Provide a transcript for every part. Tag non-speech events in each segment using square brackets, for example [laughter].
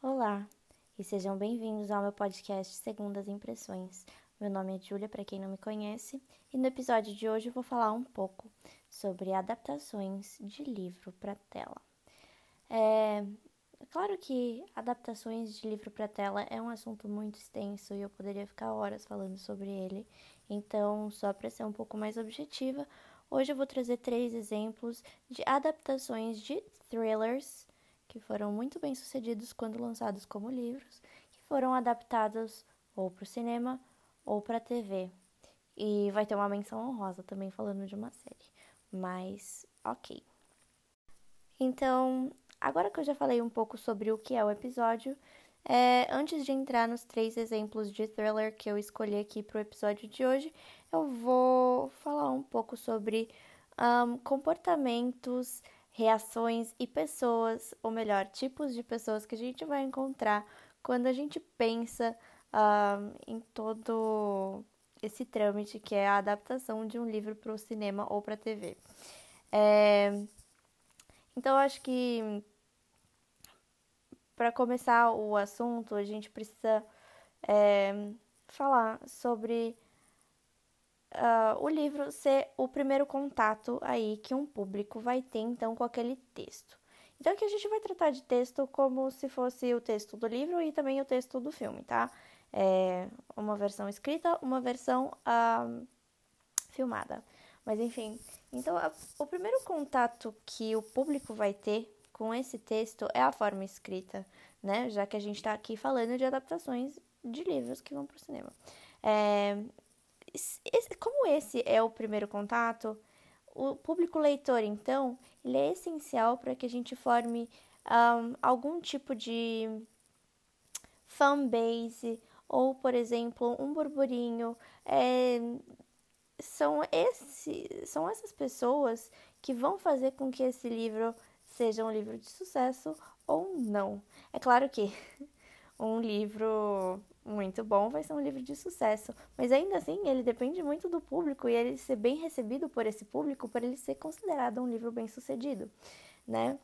Olá e sejam bem-vindos ao meu podcast Segundas Impressões. Meu nome é Júlia, para quem não me conhece, e no episódio de hoje eu vou falar um pouco sobre adaptações de livro para tela. É claro que adaptações de livro para tela é um assunto muito extenso e eu poderia ficar horas falando sobre ele, então, só para ser um pouco mais objetiva, hoje eu vou trazer três exemplos de adaptações de thrillers que foram muito bem sucedidos quando lançados como livros, que foram adaptados ou para o cinema ou para a TV. E vai ter uma menção honrosa também falando de uma série. Mas, ok. Então, agora que eu já falei um pouco sobre o que é o episódio, é, antes de entrar nos três exemplos de thriller que eu escolhi aqui para o episódio de hoje, eu vou falar um pouco sobre um, comportamentos reações e pessoas, ou melhor, tipos de pessoas que a gente vai encontrar quando a gente pensa uh, em todo esse trâmite que é a adaptação de um livro para o cinema ou para a TV. É... Então, acho que para começar o assunto, a gente precisa é, falar sobre uh, o livro ser o primeiro contato aí que um público vai ter então com aquele texto. Então aqui a gente vai tratar de texto como se fosse o texto do livro e também o texto do filme, tá? É uma versão escrita, uma versão uh, filmada. Mas enfim, então a, o primeiro contato que o público vai ter com esse texto é a forma escrita, né? Já que a gente está aqui falando de adaptações de livros que vão para o cinema. É, como esse é o primeiro contato, o público leitor, então, ele é essencial para que a gente forme um, algum tipo de fanbase ou, por exemplo, um burburinho. É, são, esse, são essas pessoas que vão fazer com que esse livro seja um livro de sucesso ou não. É claro que [laughs] um livro muito bom vai ser um livro de sucesso, mas ainda assim ele depende muito do público e ele ser bem recebido por esse público para ele ser considerado um livro bem sucedido, né?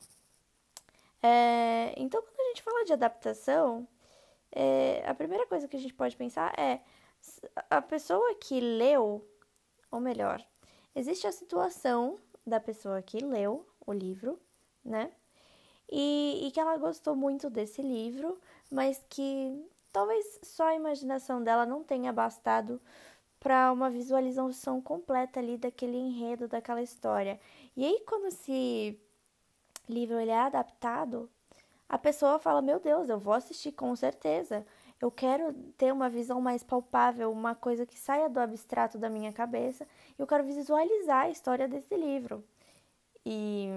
É, então, quando a gente fala de adaptação, é, a primeira coisa que a gente pode pensar é a pessoa que leu, ou melhor, existe a situação da pessoa que leu o livro, né? E, e que ela gostou muito desse livro, mas que talvez só a imaginação dela não tenha bastado para uma visualização completa ali daquele enredo, daquela história. E aí quando esse livro ele é adaptado, a pessoa fala: "Meu Deus, eu vou assistir com certeza. Eu quero ter uma visão mais palpável, uma coisa que saia do abstrato da minha cabeça. Eu quero visualizar a história desse livro." E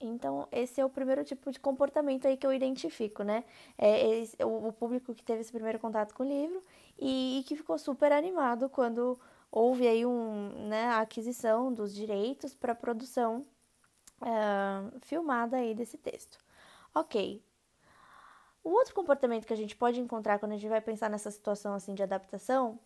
então, esse é o primeiro tipo de comportamento aí que eu identifico, né? É esse, o, o, público que teve esse primeiro contato com o livro e, e que ficou super animado quando houve aí um, né, a aquisição dos direitos para a produção uh, filmada aí desse texto. Ok. O outro comportamento que a gente pode encontrar quando a gente vai pensar nessa situação assim de adaptação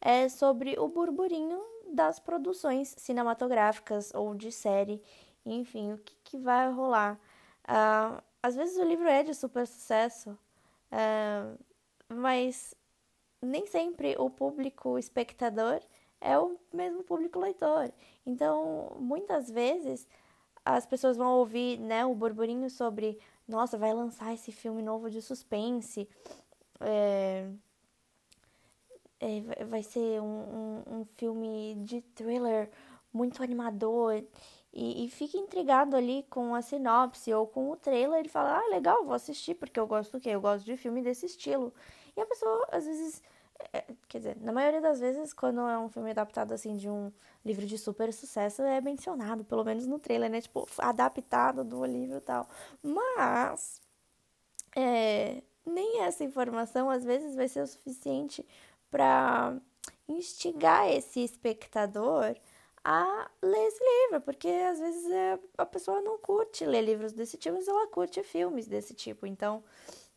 é sobre o burburinho das produções cinematográficas ou de série enfim, o que, que vai rolar. Uh, às vezes o livro é de super sucesso, uh, mas nem sempre o público espectador é o mesmo público leitor. Então, muitas vezes as pessoas vão ouvir né, o burburinho sobre, nossa, vai lançar esse filme novo de suspense, é, é, vai ser um, um, um filme de thriller muito animador e, e fica intrigado ali com a sinopse ou com o trailer e fala, ah, legal, vou assistir, porque eu gosto do quê? Eu gosto de filme desse estilo. E a pessoa, às vezes, é, quer dizer, na maioria das vezes, quando é um filme adaptado, assim, de um livro de super sucesso, é mencionado, pelo menos no trailer, né? Tipo, adaptado do livro e tal. Mas, é, nem essa informação, às vezes, vai ser o suficiente para instigar esse espectador a ler esse livro, porque às vezes é, a pessoa não curte ler livros desse tipo, mas ela curte filmes desse tipo. Então,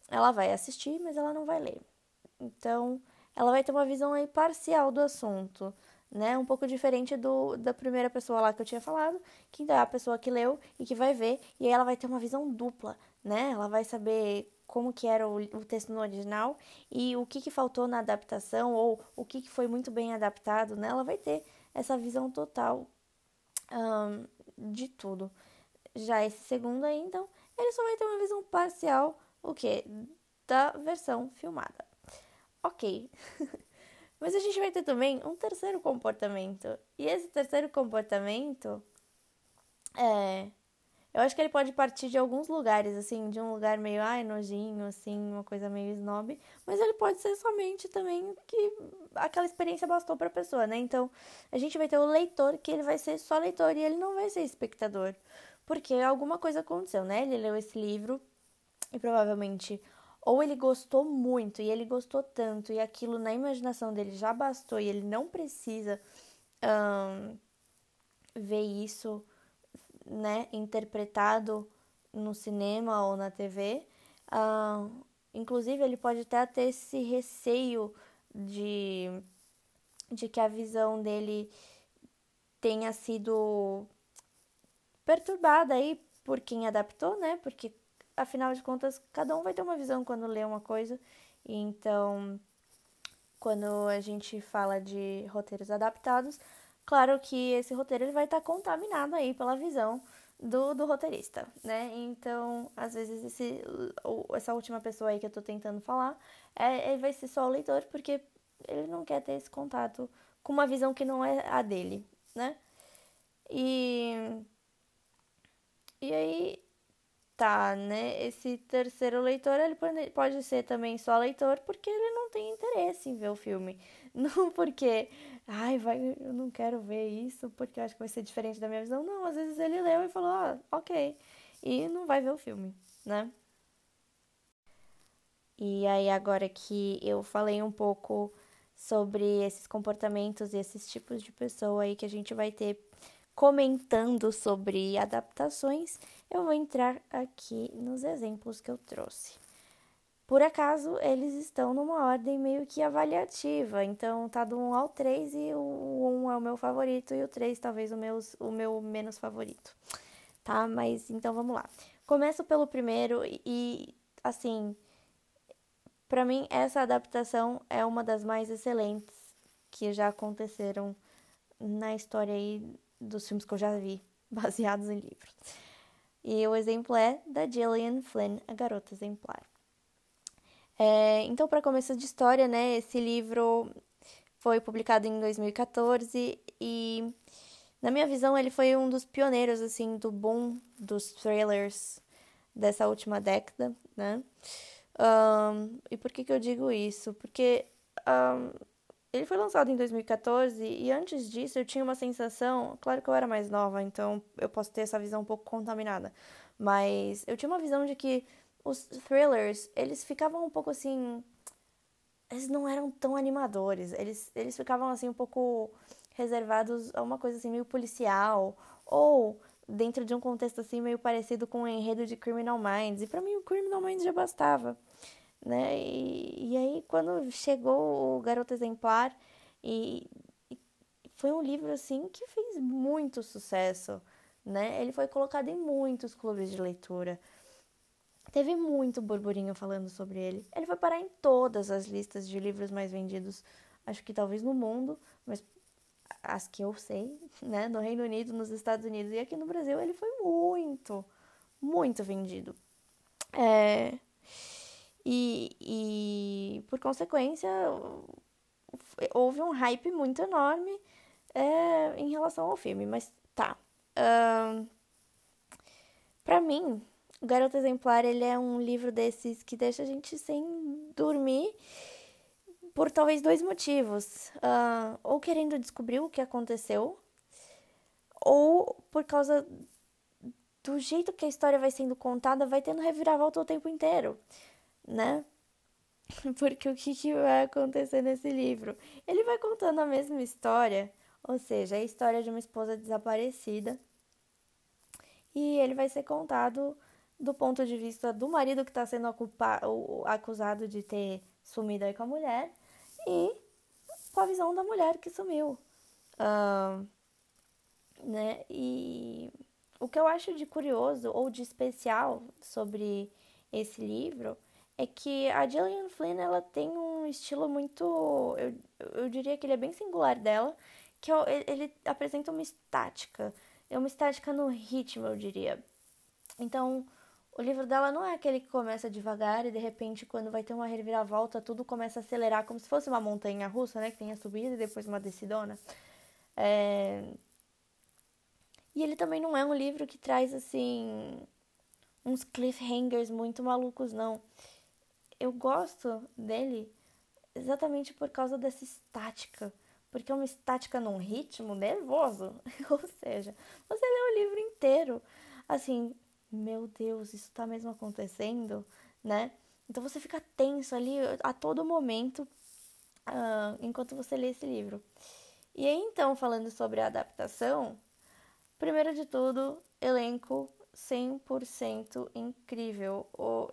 ela vai assistir, mas ela não vai ler. Então, ela vai ter uma visão aí parcial do assunto, né? Um pouco diferente do da primeira pessoa lá que eu tinha falado, que é a pessoa que leu e que vai ver, e aí ela vai ter uma visão dupla né? Ela vai saber como que era o, o texto no original e o que, que faltou na adaptação ou o que, que foi muito bem adaptado, né? Ela vai ter essa visão total de tudo. Já esse segundo aí, então, ele só vai ter uma visão parcial, o que? Da versão filmada. Ok. [laughs] Mas a gente vai ter também um terceiro comportamento. E esse terceiro comportamento é eu acho que ele pode partir de alguns lugares, assim, de um lugar meio, ai, nojinho, assim, uma coisa meio snob, mas ele pode ser somente também que aquela experiência bastou para a pessoa, né? Então, a gente vai ter o leitor que ele vai ser só leitor e ele não vai ser espectador, porque alguma coisa aconteceu, né? Ele leu esse livro e provavelmente ou ele gostou muito e ele gostou tanto e aquilo na imaginação dele já bastou e ele não precisa um, ver isso né, interpretado no cinema ou na TV. Uh, inclusive, ele pode até ter esse receio de, de que a visão dele tenha sido perturbada aí por quem adaptou, né? Porque afinal de contas, cada um vai ter uma visão quando lê uma coisa. Então, quando a gente fala de roteiros adaptados, Claro que esse roteiro ele vai estar tá contaminado aí pela visão do, do roteirista, né? Então, às vezes, esse, essa última pessoa aí que eu tô tentando falar, é, ele vai ser só o leitor, porque ele não quer ter esse contato com uma visão que não é a dele, né? E, e aí, tá, né? Esse terceiro leitor, ele pode ser também só leitor, porque ele não tem interesse em ver o filme. [laughs] Não porque ai, vai, eu não quero ver isso porque eu acho que vai ser diferente da minha visão. Não, às vezes ele leu e falou, ah, ok. E não vai ver o filme, né? E aí, agora que eu falei um pouco sobre esses comportamentos e esses tipos de pessoa aí que a gente vai ter comentando sobre adaptações, eu vou entrar aqui nos exemplos que eu trouxe. Por acaso, eles estão numa ordem meio que avaliativa, então tá do 1 ao 3 e o 1 é o meu favorito e o 3 talvez o meu, o meu menos favorito, tá? Mas então vamos lá. Começo pelo primeiro e, assim, para mim essa adaptação é uma das mais excelentes que já aconteceram na história aí dos filmes que eu já vi, [laughs] baseados em livros. E o exemplo é da Gillian Flynn, a garota exemplar. É, então, para começo de história, né, esse livro foi publicado em 2014 e, na minha visão, ele foi um dos pioneiros, assim, do boom dos trailers dessa última década, né? Um, e por que, que eu digo isso? Porque um, ele foi lançado em 2014 e antes disso eu tinha uma sensação, claro que eu era mais nova, então eu posso ter essa visão um pouco contaminada, mas eu tinha uma visão de que os thrillers, eles ficavam um pouco assim. Eles não eram tão animadores. Eles, eles ficavam assim um pouco reservados a uma coisa assim meio policial. Ou dentro de um contexto assim meio parecido com o enredo de Criminal Minds. E para mim o Criminal Minds já bastava. Né? E, e aí quando chegou o Garoto Exemplar e, e foi um livro assim que fez muito sucesso, né? Ele foi colocado em muitos clubes de leitura. Teve muito burburinho falando sobre ele. Ele vai parar em todas as listas de livros mais vendidos, acho que talvez no mundo, mas as que eu sei, [laughs] né? No Reino Unido, nos Estados Unidos e aqui no Brasil, ele foi muito, muito vendido. É, e, e por consequência, houve um hype muito enorme é, em relação ao filme, mas tá. Um, pra mim, o Garoto Exemplar, ele é um livro desses que deixa a gente sem dormir por talvez dois motivos. Uh, ou querendo descobrir o que aconteceu, ou por causa do jeito que a história vai sendo contada, vai tendo reviravolta o tempo inteiro, né? [laughs] Porque o que, que vai acontecer nesse livro? Ele vai contando a mesma história, ou seja, a história de uma esposa desaparecida, e ele vai ser contado do ponto de vista do marido que está sendo acusado de ter sumido aí com a mulher e com a visão da mulher que sumiu. Uh, né? E o que eu acho de curioso ou de especial sobre esse livro é que a Gillian Flynn ela tem um estilo muito, eu, eu diria que ele é bem singular dela, que é, ele apresenta uma estática, é uma estática no ritmo, eu diria. Então, o livro dela não é aquele que começa devagar e de repente, quando vai ter uma reviravolta, tudo começa a acelerar, como se fosse uma montanha russa, né? Que tem a subida e depois uma descidona. É... E ele também não é um livro que traz, assim, uns cliffhangers muito malucos, não. Eu gosto dele exatamente por causa dessa estática. Porque é uma estática num ritmo nervoso. [laughs] Ou seja, você lê o livro inteiro, assim, meu Deus, isso tá mesmo acontecendo, né? Então você fica tenso ali a todo momento uh, enquanto você lê esse livro. E aí, então, falando sobre a adaptação, primeiro de tudo, elenco 100% incrível. O,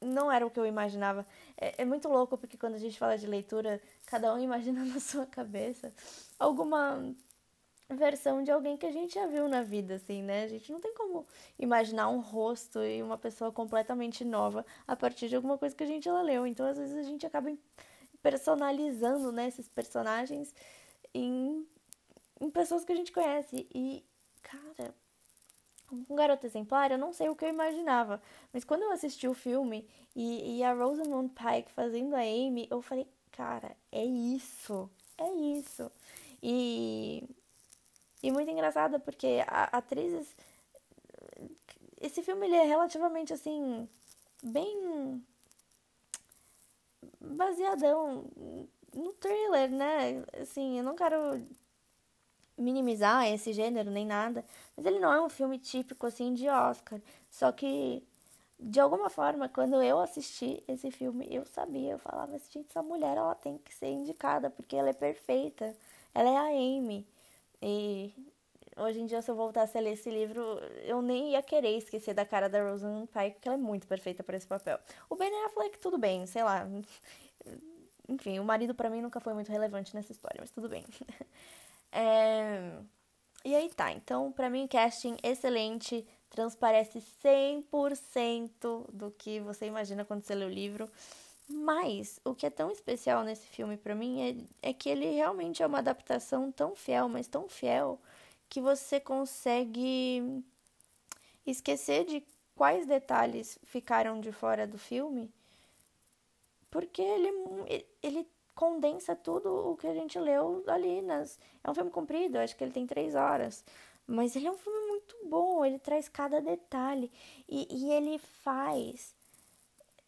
não era o que eu imaginava. É, é, muito louco porque quando a gente fala de leitura, cada um [laughs] imagina na sua cabeça alguma versão de alguém que a gente já viu na vida, assim, né? A gente não tem como imaginar um rosto e uma pessoa completamente nova a partir de alguma coisa que a gente já leu. Então, às vezes, a gente acaba personalizando, né, esses personagens em, em pessoas que a gente conhece. E, cara, um garoto exemplar, eu não sei o que eu imaginava. Mas quando eu assisti o filme e, e a Rosamund Pike fazendo a Amy, eu falei, cara, é isso, é isso. E e muito engraçada porque a, atrizes. Esse filme ele é relativamente assim. bem. baseadão no thriller, né? Assim, eu não quero minimizar esse gênero nem nada, mas ele não é um filme típico assim de Oscar. Só que de alguma forma, quando eu assisti esse filme, eu sabia, eu falava, gente, essa mulher ela tem que ser indicada porque ela é perfeita. Ela é a Amy. E hoje em dia, se eu voltasse a ler esse livro, eu nem ia querer esquecer da cara da Rosamund Pike, porque ela é muito perfeita para esse papel. O Ben Affleck, tudo bem, sei lá. Enfim, o marido para mim nunca foi muito relevante nessa história, mas tudo bem. [laughs] é... E aí tá, então para mim casting excelente, transparece 100% do que você imagina quando você lê o livro. Mas o que é tão especial nesse filme para mim é, é que ele realmente é uma adaptação tão fiel, mas tão fiel, que você consegue esquecer de quais detalhes ficaram de fora do filme, porque ele, ele condensa tudo o que a gente leu ali. Nas... É um filme comprido, acho que ele tem três horas. Mas ele é um filme muito bom, ele traz cada detalhe. E, e ele faz.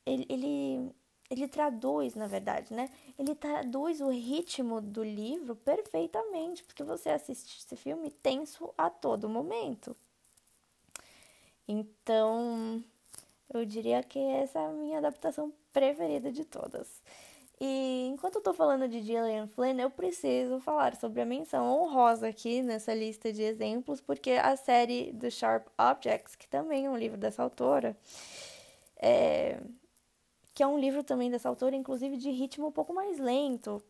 Ele, ele ele traduz, na verdade, né? Ele traduz o ritmo do livro perfeitamente, porque você assiste esse filme tenso a todo momento. Então, eu diria que essa é a minha adaptação preferida de todas. E enquanto eu tô falando de Gillian Flynn, eu preciso falar sobre a menção honrosa aqui nessa lista de exemplos, porque a série do Sharp Objects, que também é um livro dessa autora, é, que é um livro também dessa autora, inclusive de ritmo um pouco mais lento.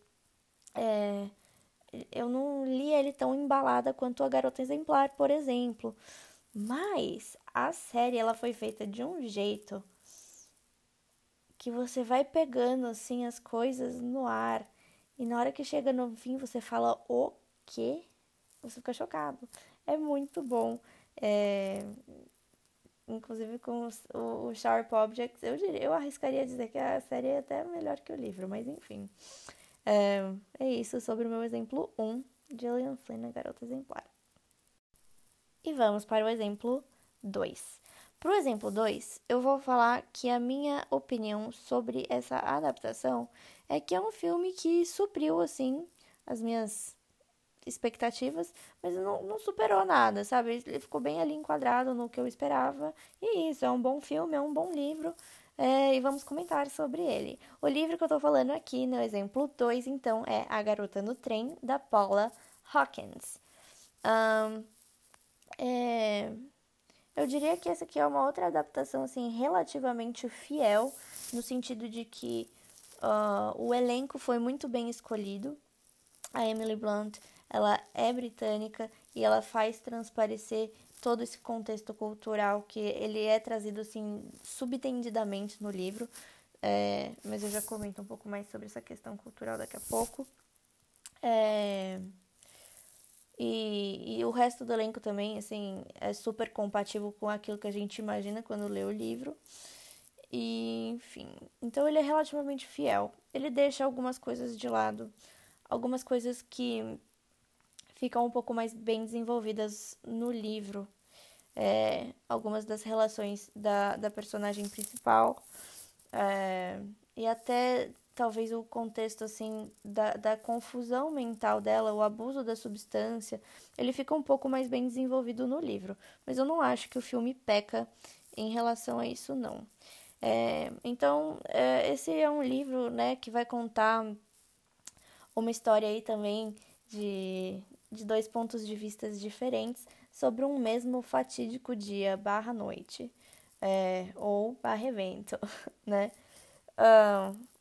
É, eu não li ele tão embalada quanto A Garota Exemplar, por exemplo. Mas a série ela foi feita de um jeito que você vai pegando assim as coisas no ar. E na hora que chega no fim você fala o quê? Você fica chocado. É muito bom. É, inclusive com os, o, o, Sharp Objects, eu, diria, eu arriscaria dizer que a série é até melhor que o livro, mas enfim. É, é isso sobre o meu exemplo 1, Gillian Flynn, a garota exemplar. E vamos para o exemplo 2. Para o exemplo 2, eu vou falar que a minha opinião sobre essa adaptação é que é um filme que supriu, assim, as minhas expectativas, mas não, não superou nada, sabe? Ele ficou bem ali enquadrado no que eu esperava. E isso, é um bom filme, é um bom livro. É, e vamos comentar sobre ele. O livro que eu tô falando aqui, no exemplo 2, então, é A Garota no Trem, da Paula Hawkins. Um, é, eu diria que essa aqui é uma outra adaptação, assim, relativamente fiel, no sentido de que uh, o elenco foi muito bem escolhido. A Emily Blunt ela é britânica e ela faz transparecer todo esse contexto cultural que ele é trazido assim subtendidamente no livro, é, mas eu já comento um pouco mais sobre essa questão cultural daqui a pouco. É, e, e, o resto do elenco também, assim, é super compatível com aquilo que a gente imagina quando lê o livro. E, enfim, então ele é relativamente fiel. Ele deixa algumas coisas de lado, algumas coisas que ficam um pouco mais bem desenvolvidas no livro. É, algumas das relações da, da personagem principal. É, e até talvez o contexto assim da, da confusão mental dela, o abuso da substância, ele fica um pouco mais bem desenvolvido no livro. Mas eu não acho que o filme peca em relação a isso, não. É, então, é, esse é um livro né, que vai contar uma história aí também de, de dois pontos de vista diferentes sobre um mesmo fatídico dia barra noite, é, ou barra evento, [laughs] né?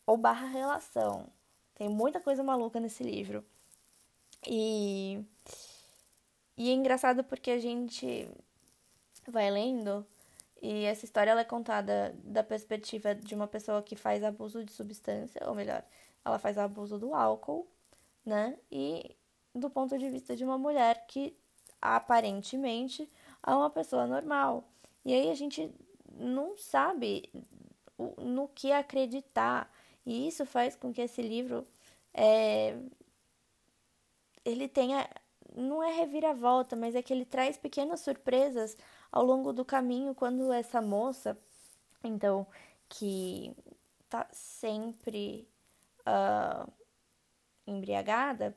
Ou barra relação. Tem muita coisa maluca nesse livro. E, e é engraçado porque a gente vai lendo e essa história ela é contada da perspectiva de uma pessoa que faz abuso de substância, ou melhor, ela faz abuso do álcool, né? E do ponto de vista de uma mulher que aparentemente é uma pessoa normal. E aí a gente não sabe no que acreditar. E isso faz com que esse livro é, ele tenha não é reviravolta, mas é que ele traz pequenas surpresas ao longo do caminho quando essa moça, então, que tá sempre uh, embriagada,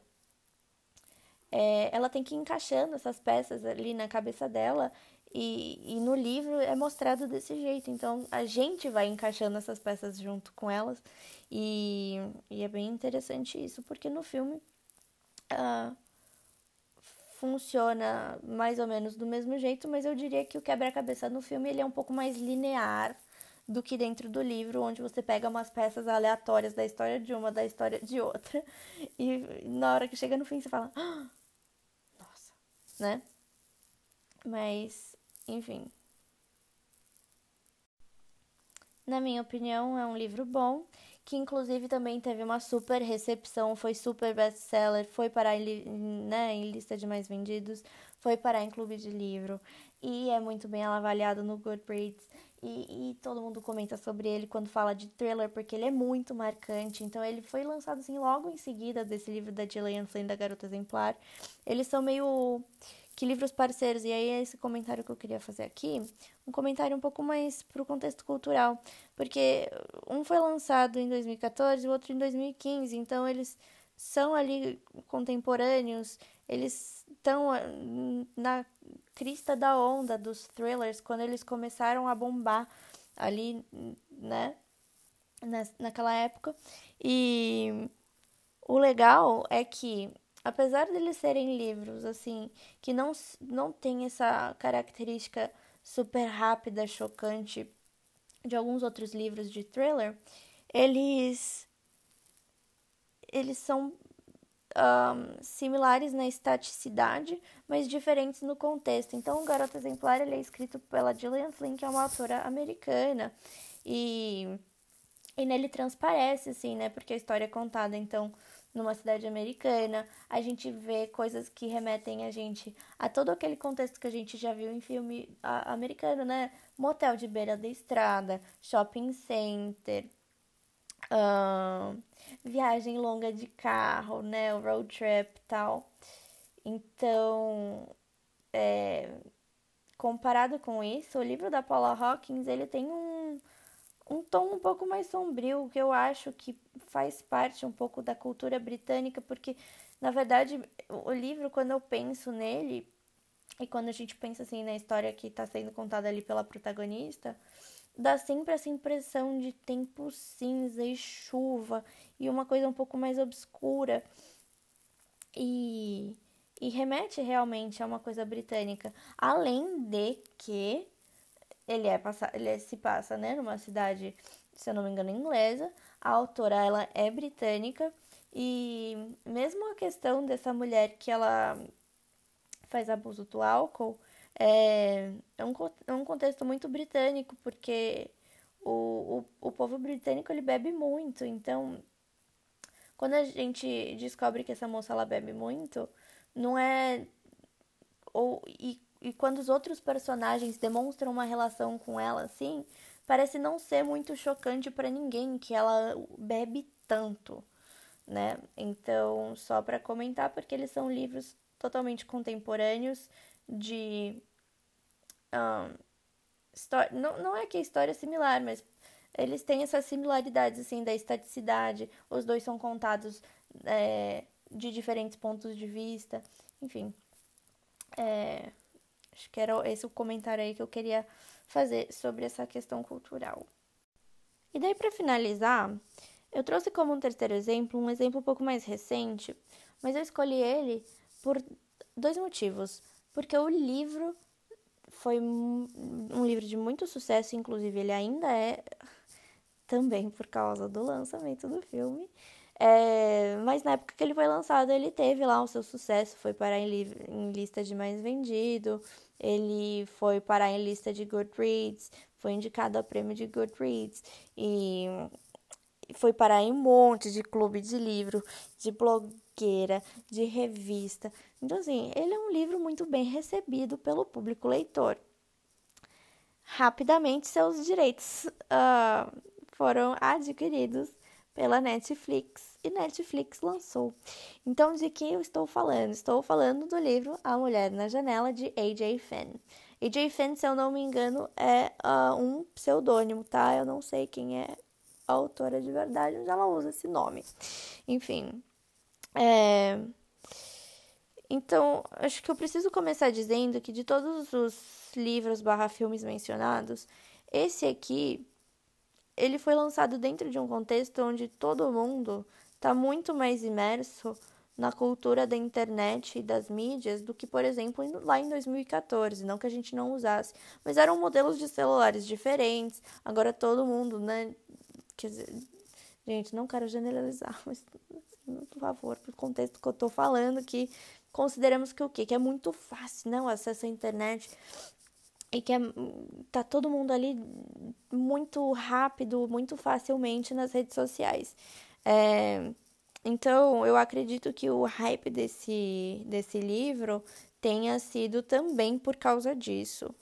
é, ela tem que ir encaixando essas peças ali na cabeça dela e, e no livro é mostrado desse jeito. Então a gente vai encaixando essas peças junto com elas e, e é bem interessante isso, porque no filme uh, funciona mais ou menos do mesmo jeito, mas eu diria que o quebra-cabeça no filme ele é um pouco mais linear do que dentro do livro, onde você pega umas peças aleatórias da história de uma, da história de outra, [laughs] e na hora que chega no fim você fala, ah, né? Mas, enfim. Na minha opinião, é um livro bom que inclusive também teve uma super recepção, foi super best-seller, foi parar em, né, em lista de mais vendidos, foi parar em clube de livro e é muito bem avaliado no Goodreads. E, e, todo mundo comenta sobre ele quando fala de thriller, porque ele é muito marcante. Então, ele foi lançado assim logo em seguida desse livro da Gillian Flynn, da Garota Exemplar. Eles são meio que livros parceiros. E aí, esse comentário que eu queria fazer aqui, um comentário um pouco mais pro contexto cultural, porque um foi lançado em 2014 e o outro em 2015, então eles são ali contemporâneos, eles estão ah, na crista da onda dos thrillers quando eles começaram a bombar ali, né, naquela época. E o legal é que apesar deles serem livros assim que não não tem essa característica super rápida, chocante de alguns outros livros de thriller, eles eles são um, similares na estaticidade, mas diferentes no contexto. Então, o Garota Exemplar ele é escrito pela Gillian Flynn, que é uma autora americana, e, e nele transparece, assim, né? Porque a história é contada, então, numa cidade americana, a gente vê coisas que remetem a gente a todo aquele contexto que a gente já viu em filme americano, né? Motel de beira da estrada, shopping center, uh, viagem longa de carro, né? O road trip e tal. Então, é, comparado com isso, o livro da Paula Hawkins, ele tem um um tom um pouco mais sombrio, que eu acho que faz parte um pouco da cultura britânica, porque na verdade o livro, quando eu penso nele, e quando a gente pensa assim na história que está sendo contada ali pela protagonista, dá sempre essa impressão de tempo cinza e chuva e uma coisa um pouco mais obscura. E, e remete realmente a uma coisa britânica. Além de que ele é ele é, se passa, né, numa cidade, se eu não me engano, inglesa. A autora ela é britânica e mesmo a questão dessa mulher que ela faz abuso do álcool, é, é, um, é um contexto muito britânico, porque o, o, o povo britânico ele bebe muito, então quando a gente descobre que essa moça ela bebe muito, não é ou e, e quando os outros personagens demonstram uma relação com ela assim, parece não ser muito chocante para ninguém que ela bebe tanto, né? Então, só para comentar porque eles são livros totalmente contemporâneos de um, não, não é que a história é similar, mas eles têm essas similaridades, assim, da estaticidade. Os dois são contados é, de diferentes pontos de vista. Enfim, é, acho que era esse o comentário aí que eu queria fazer sobre essa questão cultural. E daí, para finalizar, eu trouxe como um terceiro exemplo um exemplo um pouco mais recente, mas eu escolhi ele por dois motivos. Porque o livro foi um livro de muito sucesso, inclusive ele ainda é [laughs] também por causa do lançamento do filme. É, mas na época que ele foi lançado, ele teve lá o seu sucesso, foi parar em, em lista de mais vendido, ele foi parar em lista de Goodreads, foi indicado a prêmio de Goodreads e foi parar em um monte de clube de livro, de blogueira, de revista. Então, assim, ele é um livro muito bem recebido pelo público leitor. Rapidamente, seus direitos uh, foram adquiridos pela Netflix e Netflix lançou. Então, de que eu estou falando? Estou falando do livro A Mulher na Janela de A.J. Finn. A.J. Finn, se eu não me engano, é uh, um pseudônimo, tá? Eu não sei quem é autora de verdade, mas ela usa esse nome. Enfim. É... Então, acho que eu preciso começar dizendo que de todos os livros barra filmes mencionados, esse aqui ele foi lançado dentro de um contexto onde todo mundo está muito mais imerso na cultura da internet e das mídias do que, por exemplo, lá em 2014. Não que a gente não usasse, mas eram modelos de celulares diferentes. Agora todo mundo, né? Quer dizer, gente, não quero generalizar, [laughs] mas, por favor, por contexto que eu tô falando, que consideramos que o quê? Que é muito fácil, né? O acesso à internet e que é, tá todo mundo ali muito rápido, muito facilmente nas redes sociais. É, então, eu acredito que o hype desse, desse livro tenha sido também por causa disso.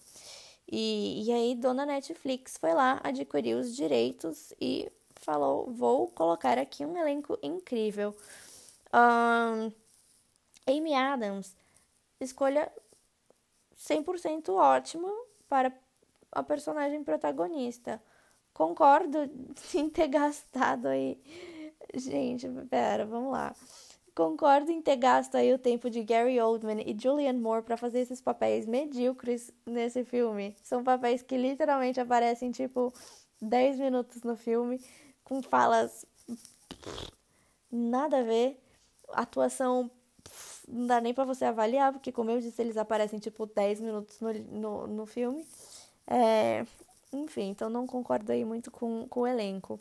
E, e aí, dona Netflix foi lá, adquiriu os direitos e falou: vou colocar aqui um elenco incrível. Um, Amy Adams, escolha 100% ótimo para a personagem protagonista. Concordo [laughs] em ter gastado aí. Gente, pera, vamos lá. Concordo em ter gasto aí o tempo de Gary Oldman e Julianne Moore para fazer esses papéis medíocres nesse filme. São papéis que literalmente aparecem tipo 10 minutos no filme, com falas nada a ver, atuação não dá nem para você avaliar, porque como eu disse, eles aparecem tipo 10 minutos no, no, no filme. É, enfim, então não concordo aí muito com, com o elenco.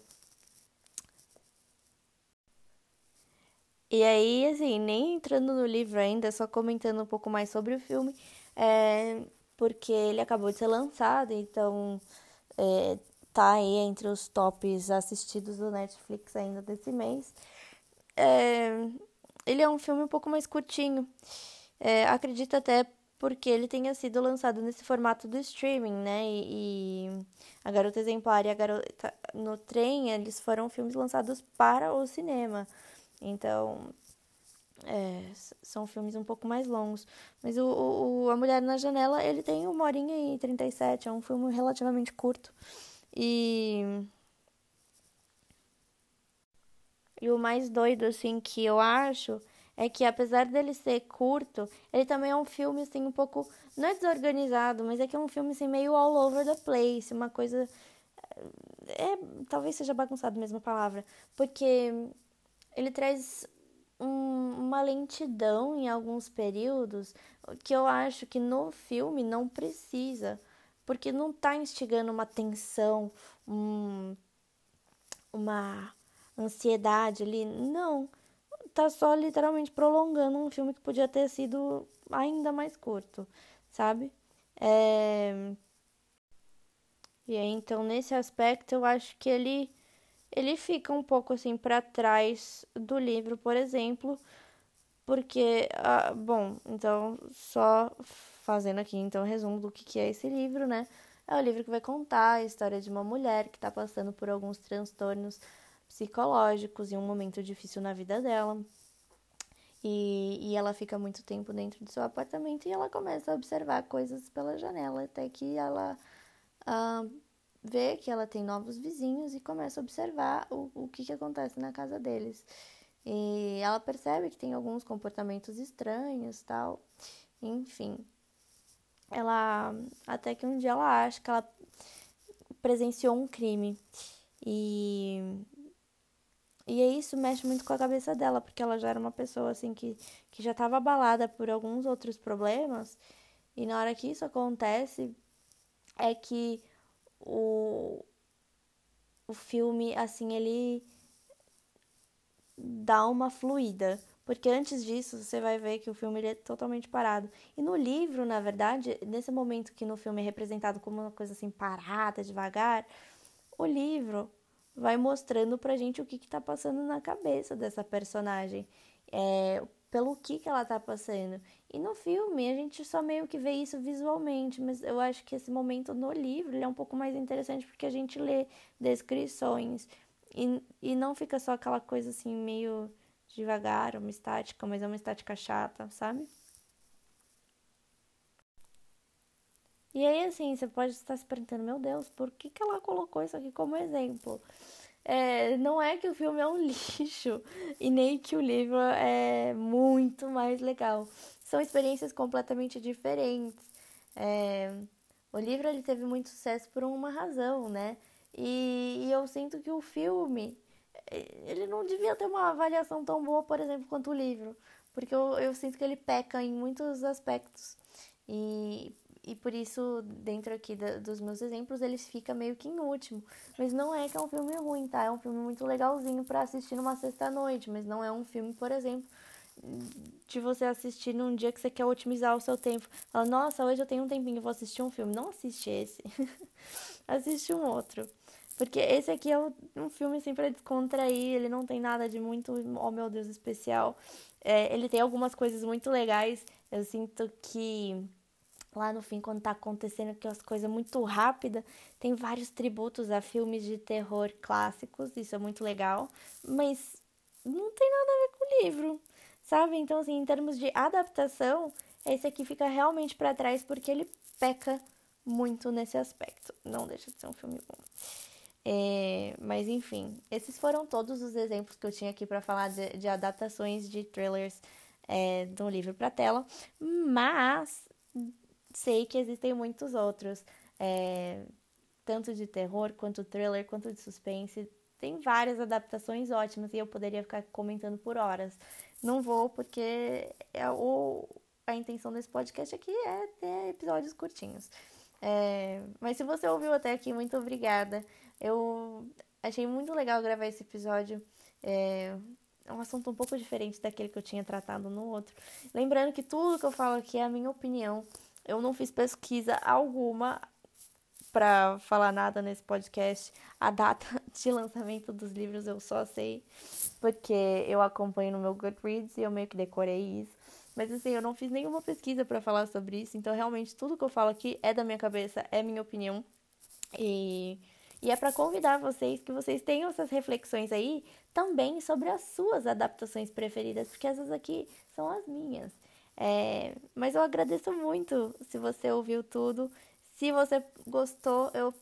E aí, assim, nem entrando no livro ainda, só comentando um pouco mais sobre o filme, é, porque ele acabou de ser lançado, então é, tá aí entre os tops assistidos do Netflix ainda desse mês. É, ele é um filme um pouco mais curtinho. É, acredito até porque ele tenha sido lançado nesse formato do streaming, né? E, e, A Garota Exemplar e A Garota no Trem, eles foram filmes lançados para o cinema. Então, é, são filmes um pouco mais longos. Mas o, o, A Mulher na Janela, ele tem uma horinha e 37, é um filme relativamente curto. E e o mais doido, assim, que eu acho é que apesar dele ser curto, ele também é um filme, assim, um pouco. Não é desorganizado, mas é que é um filme, assim, meio all over the place, uma coisa. É, talvez seja bagunçado a palavra, porque ele traz um, uma lentidão em alguns períodos que eu acho que no filme não precisa, porque não tá instigando uma tensão, um, uma ansiedade ali. Não. Tá só literalmente prolongando um filme que podia ter sido ainda mais curto, sabe? É... E aí, então, nesse aspecto, eu acho que ele, ele fica um pouco assim para trás do livro, por exemplo, porque, ah, bom, então, só fazendo aqui então um resumo do que, que é esse livro, né? É o livro que vai contar a história de uma mulher que está passando por alguns transtornos psicológicos em um momento difícil na vida dela. E, e ela fica muito tempo dentro do seu apartamento e ela começa a observar coisas pela janela, até que ela uh, vê que ela tem novos vizinhos e começa a observar o, o que, que acontece na casa deles. E ela percebe que tem alguns comportamentos estranhos tal. Enfim. Ela. Até que um dia ela acha que ela presenciou um crime. E e aí isso mexe muito com a cabeça dela, porque ela já era uma pessoa assim que, que já estava abalada por alguns outros problemas. E na hora que isso acontece, é que o, o filme, assim, ele dá uma fluida. Porque antes disso, você vai ver que o filme é totalmente parado. E no livro, na verdade, nesse momento que no filme é representado como uma coisa assim parada, devagar, o livro vai mostrando pra gente o que que tá passando na cabeça dessa personagem, é, pelo que que ela tá passando. E no filme a gente só meio que vê isso visualmente, mas eu acho que esse momento no livro é um pouco mais interessante porque a gente lê descrições e, e não fica só aquela coisa assim meio devagar, uma estática, mas é uma estática chata, sabe? E aí, assim, você pode estar se perguntando, meu Deus, por que, que ela colocou isso aqui como exemplo? É, não é que o filme é um [laughs] lixo e nem que o livro é muito mais legal. São experiências completamente diferentes. É, o livro ele teve muito sucesso por uma razão, né? E, e eu sinto que o filme ele não devia ter uma avaliação tão boa, por exemplo, quanto o livro, porque eu, eu sinto que ele peca em muitos aspectos. E e por isso, dentro aqui da, dos meus exemplos, ele fica meio que em último. Mas não é que é um filme ruim, tá? É um filme muito legalzinho para assistir numa sexta-noite, mas não é um filme, por exemplo, de você assistir num dia que você quer otimizar o seu tempo. Fala, nossa, hoje eu tenho um tempinho, vou assistir um filme. Não assiste esse. [laughs] assiste um outro. Porque esse aqui é um filme assim pra descontrair, ele não tem nada de muito, oh meu Deus, especial. É, ele tem algumas coisas muito legais. Eu sinto que lá no fim, quando tá acontecendo aquelas coisas muito rápidas, tem vários tributos a filmes de terror clássicos, isso é muito legal, mas não tem nada a ver com o livro, sabe? Então, assim, em termos de adaptação, esse aqui fica realmente para trás porque ele peca muito nesse aspecto. Não deixa de ser um filme bom. É, mas enfim, esses foram todos os exemplos que eu tinha aqui para falar de, de, adaptações de trailers é, do livro para tela. Mas sei que existem muitos outros, é, tanto de terror, quanto thriller, quanto de suspense. Tem várias adaptações ótimas e eu poderia ficar comentando por horas. Não vou, porque é o, a intenção desse podcast aqui é ter episódios curtinhos. É, mas se você ouviu até aqui, muito obrigada. Eu achei muito legal gravar esse episódio. É, é um assunto um pouco diferente daquele que eu tinha tratado no outro. Lembrando que tudo que eu falo aqui é a minha opinião. Eu não fiz pesquisa alguma para falar nada nesse podcast. A data [laughs] de lançamento dos livros eu só sei porque eu acompanho no meu Goodreads e eu meio que decorei isso. Mas assim, eu não fiz nenhuma pesquisa para falar sobre isso, então realmente tudo que eu falo aqui é da minha cabeça, é minha opinião. E, e é para convidar vocês que vocês tenham essas reflexões aí também sobre as suas adaptações preferidas, porque essas aqui são as minhas. É, mas eu agradeço muito se você ouviu tudo. Se você gostou, eu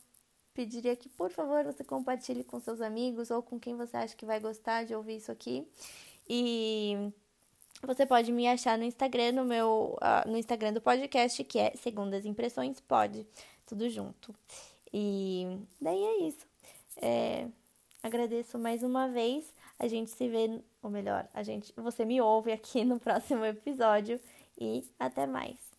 pediria que, por favor, você compartilhe com seus amigos ou com quem você acha que vai gostar de ouvir isso aqui. E você pode me achar no Instagram, no meu uh, no Instagram do podcast, que é Segundas Impressões Pode, tudo junto. E daí é isso. É, agradeço mais uma vez. A gente se vê, ou melhor, a gente, você me ouve aqui no [laughs] próximo episódio e até mais.